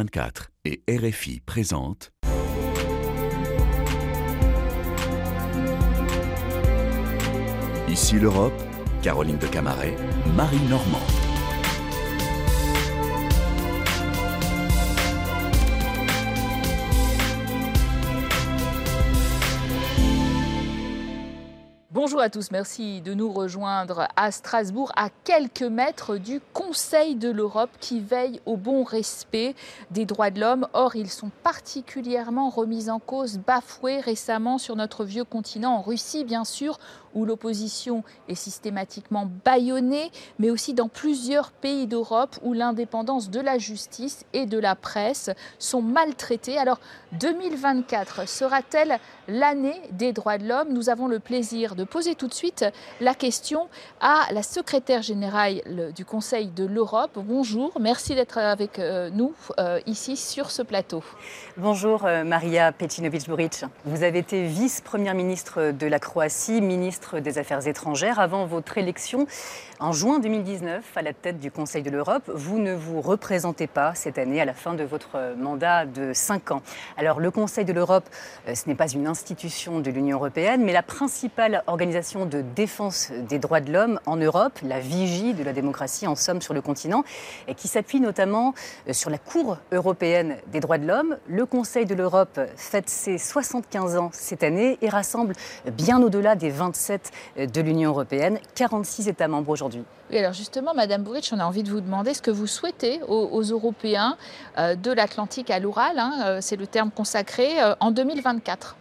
24 et RFI présentent Ici l'Europe, Caroline de Camaret, Marie Normand. À tous, merci de nous rejoindre à Strasbourg, à quelques mètres du Conseil de l'Europe qui veille au bon respect des droits de l'homme. Or, ils sont particulièrement remis en cause, bafoués récemment sur notre vieux continent, en Russie bien sûr, où l'opposition est systématiquement bâillonnée, mais aussi dans plusieurs pays d'Europe où l'indépendance de la justice et de la presse sont maltraitées. Alors, 2024 sera-t-elle l'année des droits de l'homme? Nous avons le plaisir de poser tout de suite la question à la secrétaire générale du Conseil de l'Europe. Bonjour, merci d'être avec euh, nous euh, ici sur ce plateau. Bonjour euh, Maria Pecinovic-Buric. Vous avez été vice-première ministre de la Croatie, ministre des Affaires étrangères avant votre élection en juin 2019 à la tête du Conseil de l'Europe. Vous ne vous représentez pas cette année à la fin de votre mandat de 5 ans. Alors le Conseil de l'Europe, ce n'est pas une institution de l'Union européenne, mais la principale organisation de défense des droits de l'homme en Europe, la vigie de la démocratie en somme sur le continent, qui s'appuie notamment euh, sur la Cour européenne des droits de l'homme. Le Conseil de l'Europe fête ses 75 ans cette année et rassemble bien au-delà des 27 euh, de l'Union européenne, 46 États membres aujourd'hui. Oui, alors justement, Madame Bourrich, on a envie de vous demander ce que vous souhaitez aux, Européens euh, de l'Atlantique à l'Oural, hein, c'est le terme consacré, en 2024.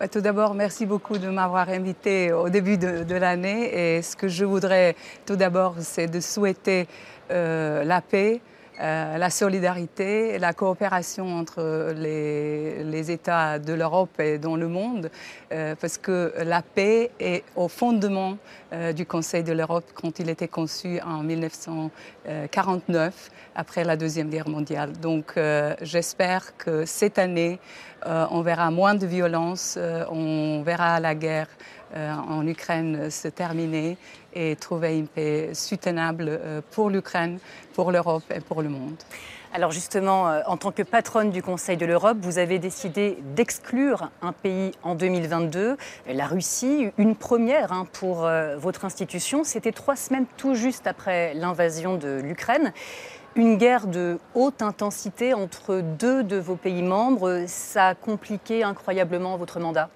Bah, tout d'abord, merci beaucoup de m'avoir invité au début de, l'année. Et ce que je voudrais tout d'abord, c'est de souhaiter euh, la paix, euh, la solidarité, la coopération entre les, États de l'Europe et dans le monde, euh, parce que la paix est au fondement du Conseil de l'Europe quand il était conçu en 1949, après la Deuxième Guerre mondiale. Donc j'espère que cette année, euh, on verra moins de violence, euh, on verra la guerre euh, en Ukraine se terminer et trouver une paix soutenable pour l'Ukraine, pour l'Europe et pour le monde. Alors justement, en tant que patronne du Conseil de l'Europe, vous avez décidé d'exclure un pays en 2022, la Russie, une première hein, pour votre institution. C'était trois semaines tout juste après l'invasion de l'Ukraine une guerre de haute intensité entre deux de vos pays membres. Ça a compliqué incroyablement votre mandat?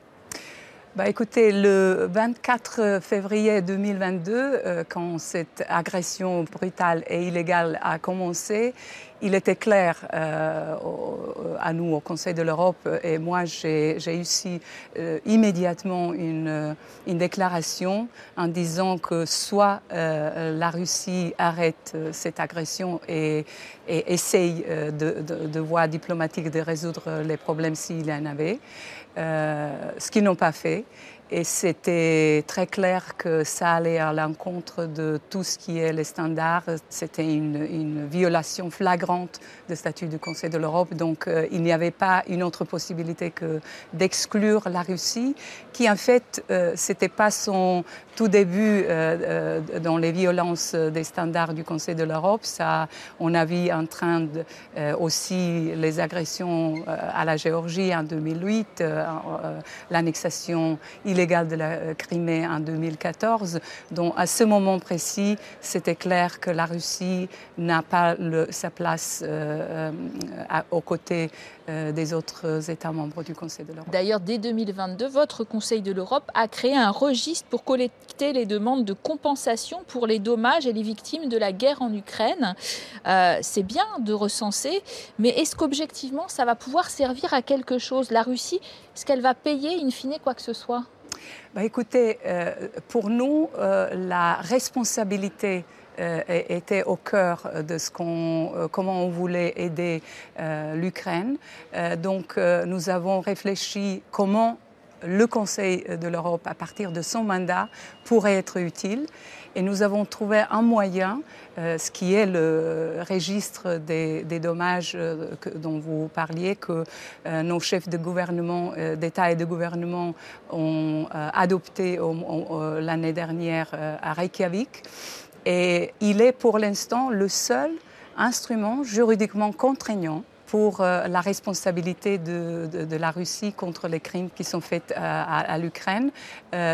Bah, écoutez, le 24 février 2022, euh, quand cette agression brutale et illégale a commencé, il était clair euh, à nous, au Conseil de l'Europe, et moi j'ai eu euh, immédiatement une, une, déclaration en disant que soit la Russie arrête cette agression et, essaye de, de, de voie diplomatique de résoudre les problèmes s'il y en avait, ce qu'ils n'ont pas fait. Et c'était très clair que ça allait à l'encontre de tout ce qui est les standards. C'était une, violation flagrante du statut du Conseil de l'Europe. Donc euh, il n'y avait pas une autre possibilité que d'exclure la Russie, qui en fait, euh, c'était pas son tout début euh, dans les violences des standards du Conseil de l'Europe. Ça, on a vu en train aussi les agressions à la Géorgie en 2008, l'annexation illégale de la euh, Crimée en 2014, dont à ce moment précis, c'était clair que la Russie n'a pas sa place euh, euh, aux côtés des autres États membres du Conseil de l'Europe. D'ailleurs, dès 2022, votre Conseil de l'Europe a créé un registre pour collecter les demandes de compensation pour les dommages et les victimes de la guerre en Ukraine. C'est bien de recenser, mais est-ce qu'objectivement, ça va pouvoir servir à quelque chose? La Russie, est-ce qu'elle va payer in fine quoi que ce soit? Bah, écoutez, euh, pour nous, euh, la responsabilité euh, était au cœur de ce qu'on, comment on voulait aider l'Ukraine. donc, nous avons réfléchi comment le Conseil de l'Europe, à partir de son mandat, pourrait être utile. Et nous avons trouvé un moyen, euh, ce qui est le registre des, dommages euh, dont vous parliez, que euh, nos chefs de gouvernement, d'État et de gouvernement ont adopté l'année dernière à Reykjavik. Et il est pour l'instant le seul instrument juridiquement contraignant pour la responsabilité de, la Russie contre les crimes qui sont faits à, l'Ukraine.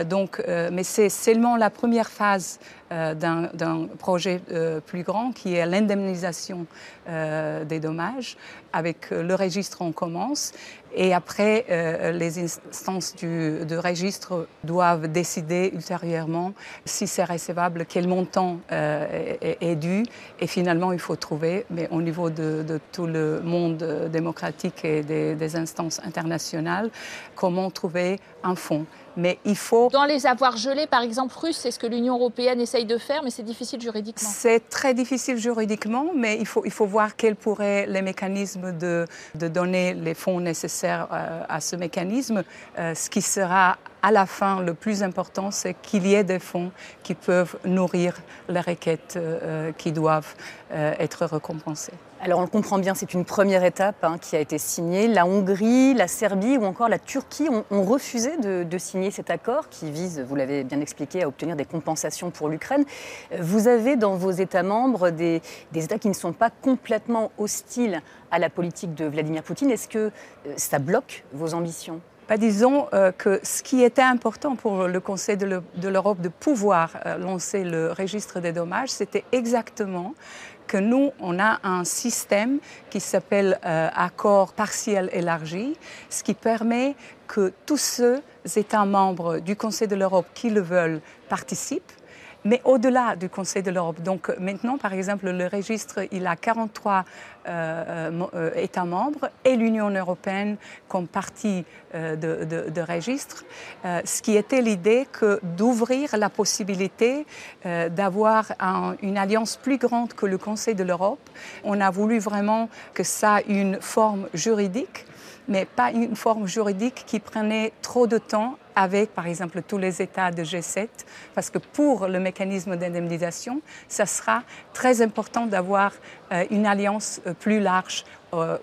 donc, mais c'est seulement la première phase d'un projet plus grand qui est l'indemnisation des dommages. Avec le registre, on commence. Et après, euh, les instances du, registre doivent décider ultérieurement si c'est recevable, quel montant euh, est, dû. Et finalement, il faut trouver, mais au niveau de, tout le monde démocratique et des, des instances internationales, comment trouver un fonds mais il faut... Dans les avoirs gelés, par exemple, russes, c'est ce que l'Union européenne essaye de faire, mais c'est difficile juridiquement. C'est très difficile juridiquement, mais il faut, il faut voir quels pourraient les mécanismes de, de donner les fonds nécessaires euh, à ce mécanisme. Euh, ce qui sera à la fin, le plus important, c'est qu'il y ait des fonds qui peuvent nourrir les requêtes euh, qui doivent être récompensées. Alors on le comprend bien, c'est une première étape hein, qui a été signée. La Hongrie, la Serbie ou encore la Turquie ont, refusé de, signer cet accord qui vise, vous l'avez bien expliqué, à obtenir des compensations pour l'Ukraine. Vous avez dans vos États membres des, États qui ne sont pas complètement hostiles à la politique de Vladimir Poutine. Est-ce que euh, ça bloque vos ambitions? Bah, disons euh, que ce qui était important pour le Conseil de l'Europe de pouvoir euh, lancer le registre des dommages, c'était exactement que nous, on a un système qui s'appelle euh, accord partiel élargi, ce qui permet que tous ceux États membres du Conseil de l'Europe qui le veulent participent mais au-delà du Conseil de l'Europe. Donc maintenant, par exemple, le registre, il a 43 euh, euh, États membres et l'Union européenne comme partie euh, de, de, registre, ce qui était l'idée que d'ouvrir la possibilité d'avoir une alliance plus grande que le Conseil de l'Europe. On a voulu vraiment que ça ait une forme juridique mais pas une forme juridique qui prenait trop de temps avec, par exemple, tous les États de G7, parce que pour le mécanisme d'indemnisation, ça sera très important d'avoir euh, une alliance euh, plus large euh,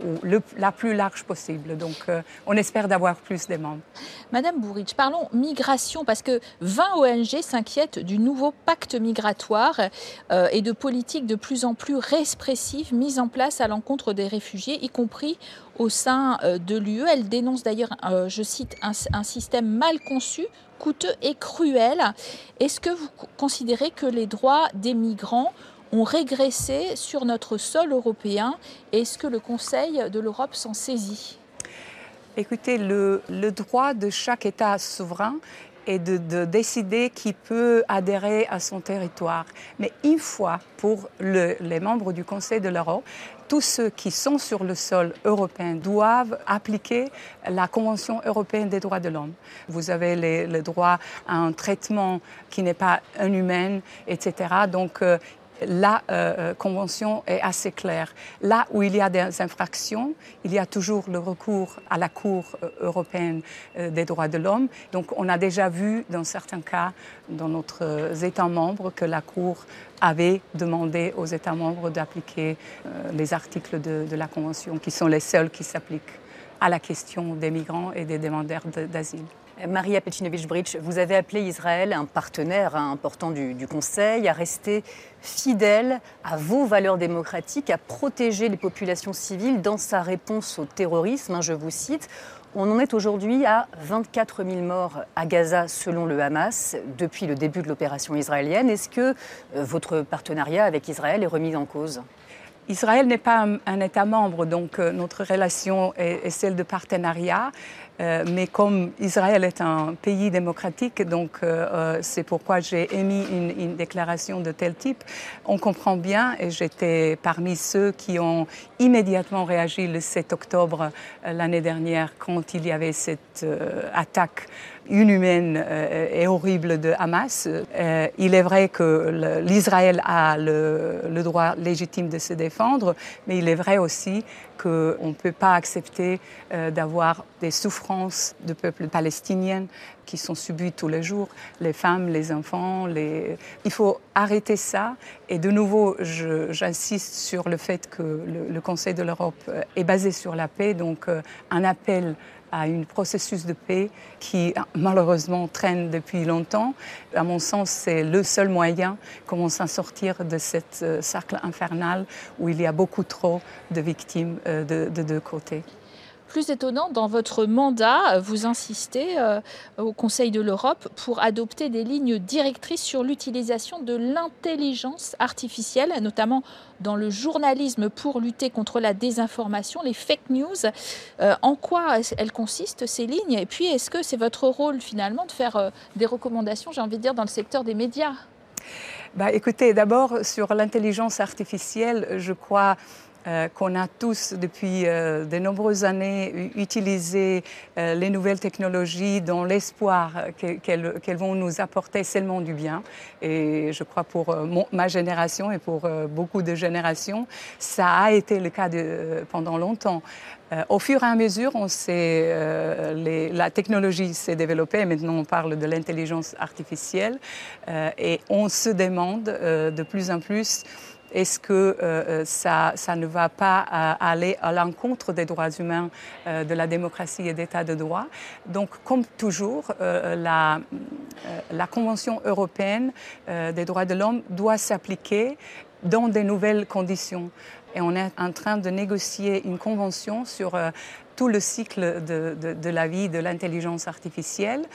la plus large possible. Donc, on espère d'avoir plus de membres. Madame Bourrich, parlons migration, parce que 20 ONG s'inquiètent du nouveau pacte migratoire et de politiques de plus en plus répressives mises en place à l'encontre des réfugiés, y compris au sein de l'UE. Elle dénonce d'ailleurs, je cite, un système mal conçu, coûteux et cruel. Est-ce que vous considérez que les droits des migrants ont régressé sur notre sol européen Est-ce que le Conseil de l'Europe s'en saisit? Écoutez, le, droit de chaque État souverain est de, décider qui peut adhérer à son territoire. Mais une fois pour les membres du Conseil de l'Europe, tous ceux qui sont sur le sol européen doivent appliquer la Convention européenne des droits de l'homme. Vous avez le droit à un traitement qui n'est pas inhumain, etc. Donc, euh, la euh, euh, convention est assez claire. Là où il y a des infractions, il y a toujours le recours à la Cour euh, européenne des droits de l'homme. Donc on a déjà vu dans certains cas, dans notre État membre, que la Cour avait demandé aux États membres d'appliquer les articles de la Convention, qui sont les seuls qui s'appliquent à la question des migrants et des demandeurs d'asile. Maria Pecinovich-Bridge, vous avez appelé Israël un partenaire important du, Conseil, à rester fidèle à vos valeurs démocratiques, à protéger les populations civiles dans sa réponse au terrorisme, hein, je vous cite. On en est aujourd'hui à 24 000 morts à Gaza selon le Hamas depuis le début de l'opération israélienne. Est-ce que euh, votre partenariat avec Israël est remis en cause? Israël n'est pas un, État membre, donc euh, notre relation est, celle de partenariat. Euh, mais comme Israël est un pays démocratique, donc euh, c'est pourquoi j'ai émis une, une, déclaration de tel type. On comprend bien, et j'étais parmi ceux qui ont immédiatement réagi le 7 octobre l'année dernière quand il y avait cette attaque inhumaine euh, et horrible de Hamas. Euh, il est vrai que l'Israël a le, droit légitime de se défendre, mais il est vrai aussi qu'on ne peut pas accepter euh, d'avoir des souffrances du peuple palestinien qui sont subies tous les jours, les femmes, les enfants. Il faut arrêter ça. Et de nouveau, j'insiste sur le fait que le, Conseil de l'Europe est basé sur la paix, donc un appel à un processus de paix qui malheureusement traîne depuis longtemps. À mon sens, c'est le seul moyen comment s'en sortir de cette euh, cercle infernal où il y a beaucoup trop de victimes de deux côtés. Plus étonnant, dans votre mandat, vous insistez euh, au Conseil de l'Europe pour adopter des lignes directrices sur l'utilisation de l'intelligence artificielle, notamment dans le journalisme pour lutter contre la désinformation, les fake news. Euh, en quoi elles consistent, ces lignes? Et puis, est-ce que c'est votre rôle finalement de faire euh, des recommandations, j'ai envie de dire, dans le secteur des médias? Bah, Écoutez, d'abord, sur l'intelligence artificielle, je crois euh, qu'on a tous depuis euh, de nombreuses années utilisé euh, les nouvelles technologies dans l'espoir qu'elles vont nous apporter seulement du bien. Et je crois pour ma génération et pour beaucoup de générations, ça a été le cas pendant longtemps. au fur et à mesure, on sait, la technologie s'est développée. Maintenant, on parle de l'intelligence artificielle et on se demande de plus en plus est-ce que euh, euh, ça, ça, ne va pas euh, aller à l'encontre des droits humains, de la démocratie et d'état de droit? Donc, comme toujours, la, la, Convention européenne des droits de l'homme doit s'appliquer dans des nouvelles conditions. Et on est en train de négocier une convention sur tout le cycle de, de, de la vie de l'intelligence artificielle.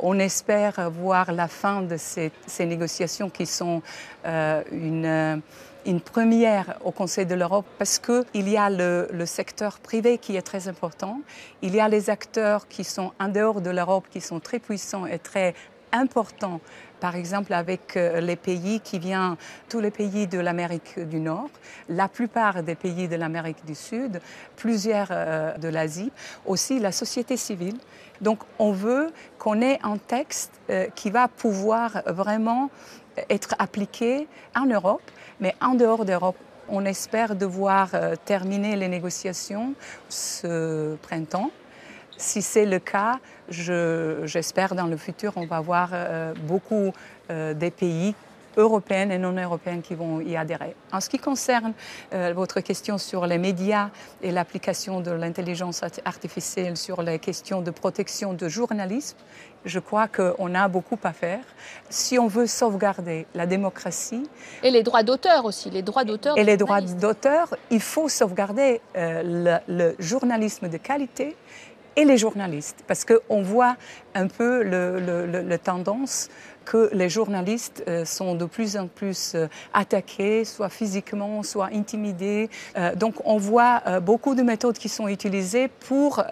On espère voir la fin de ces, ces négociations qui sont euh, une une première au Conseil de l'Europe parce qu'il y a le, le, secteur privé qui est très important, il y a les acteurs qui sont en dehors de l'Europe qui sont très puissants et très importants par exemple avec euh, les pays qui viennent, tous les pays de l'Amérique du Nord, la plupart des pays de l'Amérique du Sud, plusieurs euh, de l'Asie, aussi la société civile. Donc on veut qu'on ait un texte euh, qui va pouvoir vraiment être appliqué en Europe mais en dehors d'Europe, on espère devoir terminer les négociations ce printemps. Si c'est le cas, j'espère dans le futur, on va voir euh, beaucoup euh, des pays européennes et non européennes qui vont y adhérer. En ce qui concerne euh, votre question sur les médias et l'application de l'intelligence artificielle sur les questions de protection de journalisme, je crois qu'on a beaucoup à faire. Si on veut sauvegarder la démocratie. Et les droits d'auteur aussi, les droits d'auteur. Et les droits d'auteur, il faut sauvegarder euh, le, le journalisme de qualité et les journalistes, parce qu'on voit un peu le, tendance que les journalistes euh, sont de plus en plus euh, attaqués, soit physiquement, soit intimidés. Euh, donc on voit beaucoup de méthodes qui sont utilisées pour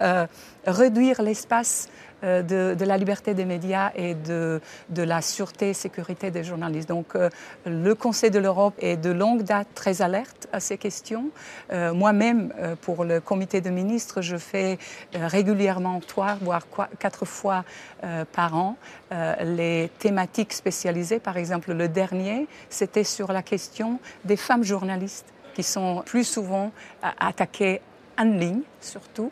réduire l'espace euh, de, la liberté des médias et de, la sûreté et sécurité des journalistes. Donc euh, le Conseil de l'Europe est de longue date très alerte à ces questions. Euh, Moi-même, pour le comité de ministres, je fais régulièrement trois, voire quatre fois par an les thématiques spécialisées. Par exemple, le dernier, c'était sur la question des femmes journalistes qui sont plus souvent attaquées en ligne, surtout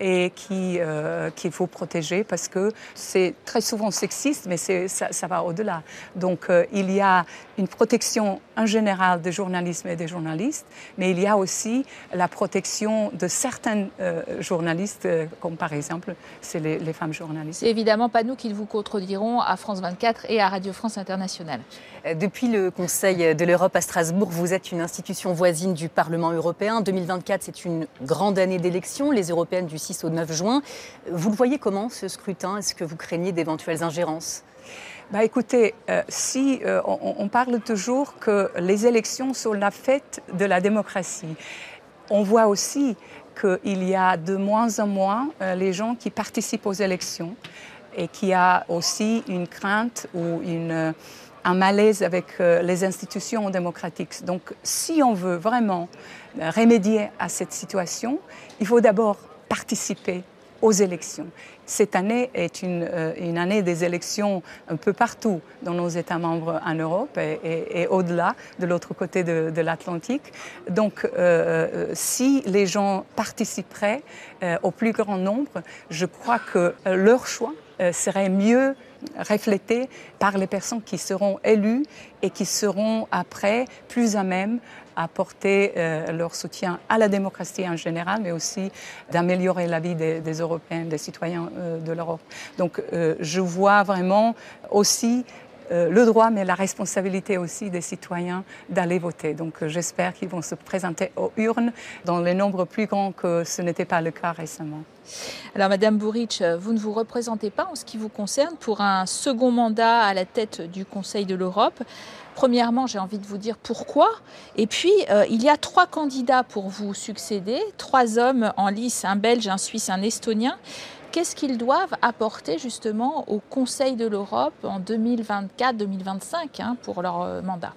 et euh, qu'il faut protéger parce que c'est très souvent sexiste, mais ça, ça va au-delà. Donc euh, il y a une protection en général des journalistes et des journalistes, mais il y a aussi la protection de certains euh, journalistes, euh, comme par exemple c'est les, les femmes journalistes. C'est évidemment pas nous qui vous contredirons à France 24 et à Radio France Internationale. Euh, depuis le Conseil de l'Europe à Strasbourg, vous êtes une institution voisine du Parlement européen. 2024, c'est une grande année d'élections, les européennes du 6 au 9 juin. Vous le voyez comment ce scrutin? Est-ce que vous craignez d'éventuelles ingérences? Bah, écoutez, euh, si euh, on, parle toujours que les élections sont la fête de la démocratie, on voit aussi qu'il y a de moins en moins euh, les gens qui participent aux élections et qu'il y a aussi une crainte ou une, euh, un malaise avec les institutions démocratiques. Donc si on veut vraiment remédier à cette situation, il faut d'abord participer aux élections. Cette année est une, euh, une, année des élections un peu partout dans nos États membres en Europe et, au-delà, de l'autre côté de, l'Atlantique. Donc, euh, euh, si les gens participeraient au plus grand nombre, je crois que leur choix serait mieux reflété par les personnes qui seront élues et qui seront après plus à même à porter euh, leur soutien à la démocratie en général, mais aussi d'améliorer la vie des, des, Européens, des citoyens euh, de l'Europe. Donc euh, je vois vraiment aussi le droit, mais la responsabilité aussi des citoyens d'aller voter. Donc j'espère qu'ils vont se présenter aux urnes dans les nombres plus grands que ce n'était pas le cas récemment. Alors, Madame Bouric, vous ne vous représentez pas en ce qui vous concerne pour un second mandat à la tête du Conseil de l'Europe. Premièrement, j'ai envie de vous dire pourquoi. Et puis, euh, il y a trois candidats pour vous succéder, trois hommes en lice, un Belge, un Suisse, un Estonien. Qu'est-ce qu'ils doivent apporter justement au Conseil de l'Europe en 2024-2025 hein, pour leur euh, mandat?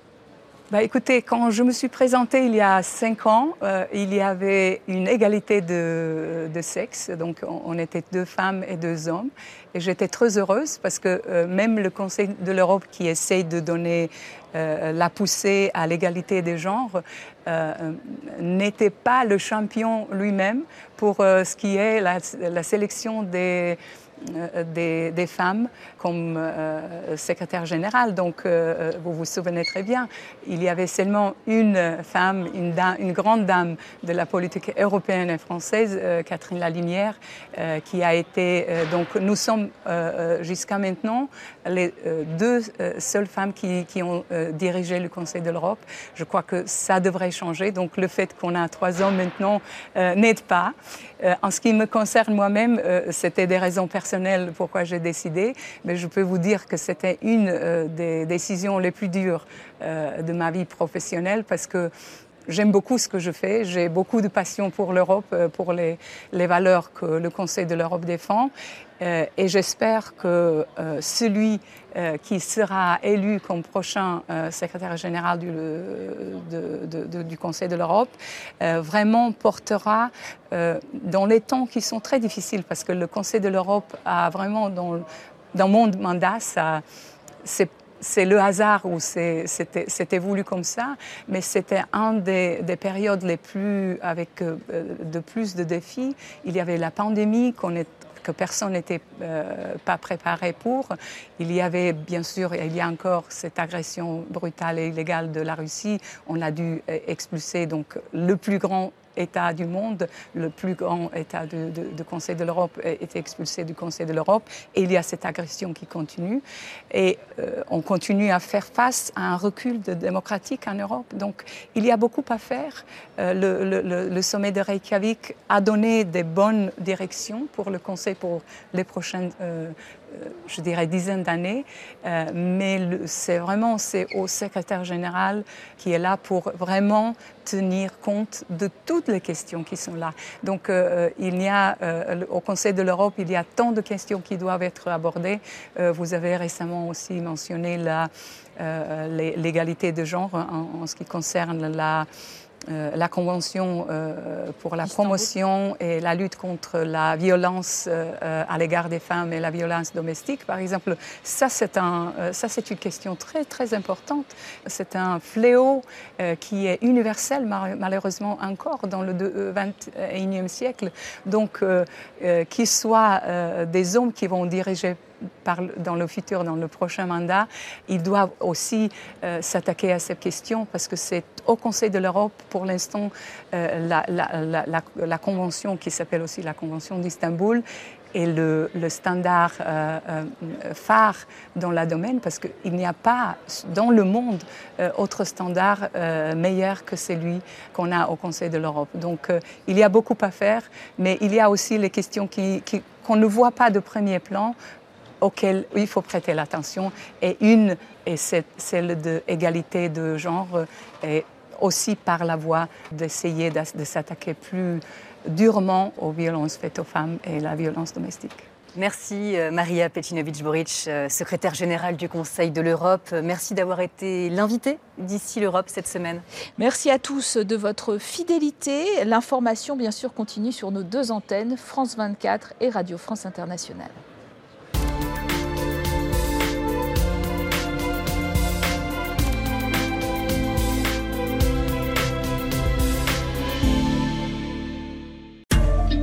Bah, écoutez, quand je me suis présentée il y a cinq ans, euh, il y avait une égalité de, sexe. Donc, on, était deux femmes et deux hommes. Et j'étais très heureuse parce que euh, même le Conseil de l'Europe qui essaye de donner euh, la poussée à l'égalité des genres n'était pas le champion lui-même pour ce qui est la, sélection des euh, des, des, femmes comme euh, secrétaire générale. Donc, euh, vous vous souvenez très bien, il y avait seulement une femme, une, grande dame de la politique européenne et française, Catherine Lalimière, qui a été. donc, nous sommes jusqu'à maintenant les deux seules femmes qui, qui ont dirigé le Conseil de l'Europe. Je crois que ça devrait changer. Donc, le fait qu'on a trois hommes maintenant n'aide pas. en ce qui me concerne moi-même, c'était des raisons personnelles pourquoi j'ai décidé, mais je peux vous dire que c'était une euh, des décisions les plus dures euh, de ma vie professionnelle parce que J'aime beaucoup ce que je fais. J'ai beaucoup de passion pour l'Europe, euh, pour les, valeurs que le Conseil de l'Europe défend. et j'espère que celui qui sera élu comme prochain secrétaire général du, Conseil de l'Europe vraiment portera dans les temps qui sont très difficiles, parce que le Conseil de l'Europe a vraiment, dans, mon mandat, ça, c'est le hasard ou c'était voulu comme ça, mais c'était un des, des, périodes les plus avec euh, de plus de défis. Il y avait la pandémie est que personne n'était euh, pas préparé pour. Il y avait bien sûr, il y a encore cette agression brutale et illégale de la Russie. On a dû euh, expulser donc le plus grand État du monde, le plus grand État de, Conseil de l'Europe est expulsé du Conseil de l'Europe. Et il y a cette agression qui continue. Et euh, on continue à faire face à un recul démocratique en Europe. Donc il y a beaucoup à faire. Euh, le, sommet de Reykjavik a donné des bonnes directions pour le Conseil pour les prochaines euh, je dirais, dizaines d'années. Euh, mais c'est vraiment c'est au secrétaire général qui est là pour vraiment tenir compte de toutes les questions qui sont là. Donc, euh, il y a, au Conseil de l'Europe, il y a tant de questions qui doivent être abordées. vous avez récemment aussi mentionné l'égalité de genre en, en, ce qui concerne la euh, la Convention euh, pour la promotion et la lutte contre la violence euh, à l'égard des femmes et la violence domestique, par exemple, ça c'est un, ça c'est une question très très importante. C'est un fléau qui est universel malheureusement encore dans le 21e siècle. Donc, qu'il soit des hommes qui vont diriger dans le futur, dans le prochain mandat, ils doivent aussi euh, s'attaquer à cette question parce que c'est au Conseil de l'Europe, pour l'instant, euh, la, la, la, convention qui s'appelle aussi la Convention d'Istanbul est le, standard euh, phare dans le domaine parce qu'il n'y a pas dans le monde autre standard meilleur que celui qu'on a au Conseil de l'Europe. Donc il y a beaucoup à faire, mais il y a aussi les questions qu'on ne voit pas de premier plan, auxquelles il faut prêter l'attention. Et une est celle de l'égalité de genre, et aussi par la voie d'essayer de, s'attaquer plus durement aux violences faites aux femmes et la violence domestique. Merci euh, Maria Petinovic-Boric, euh, secrétaire générale du Conseil de l'Europe. Merci d'avoir été l'invité d'ici l'Europe cette semaine. Merci à tous de votre fidélité. L'information, bien sûr, continue sur nos deux antennes, France 24 et Radio France Internationale.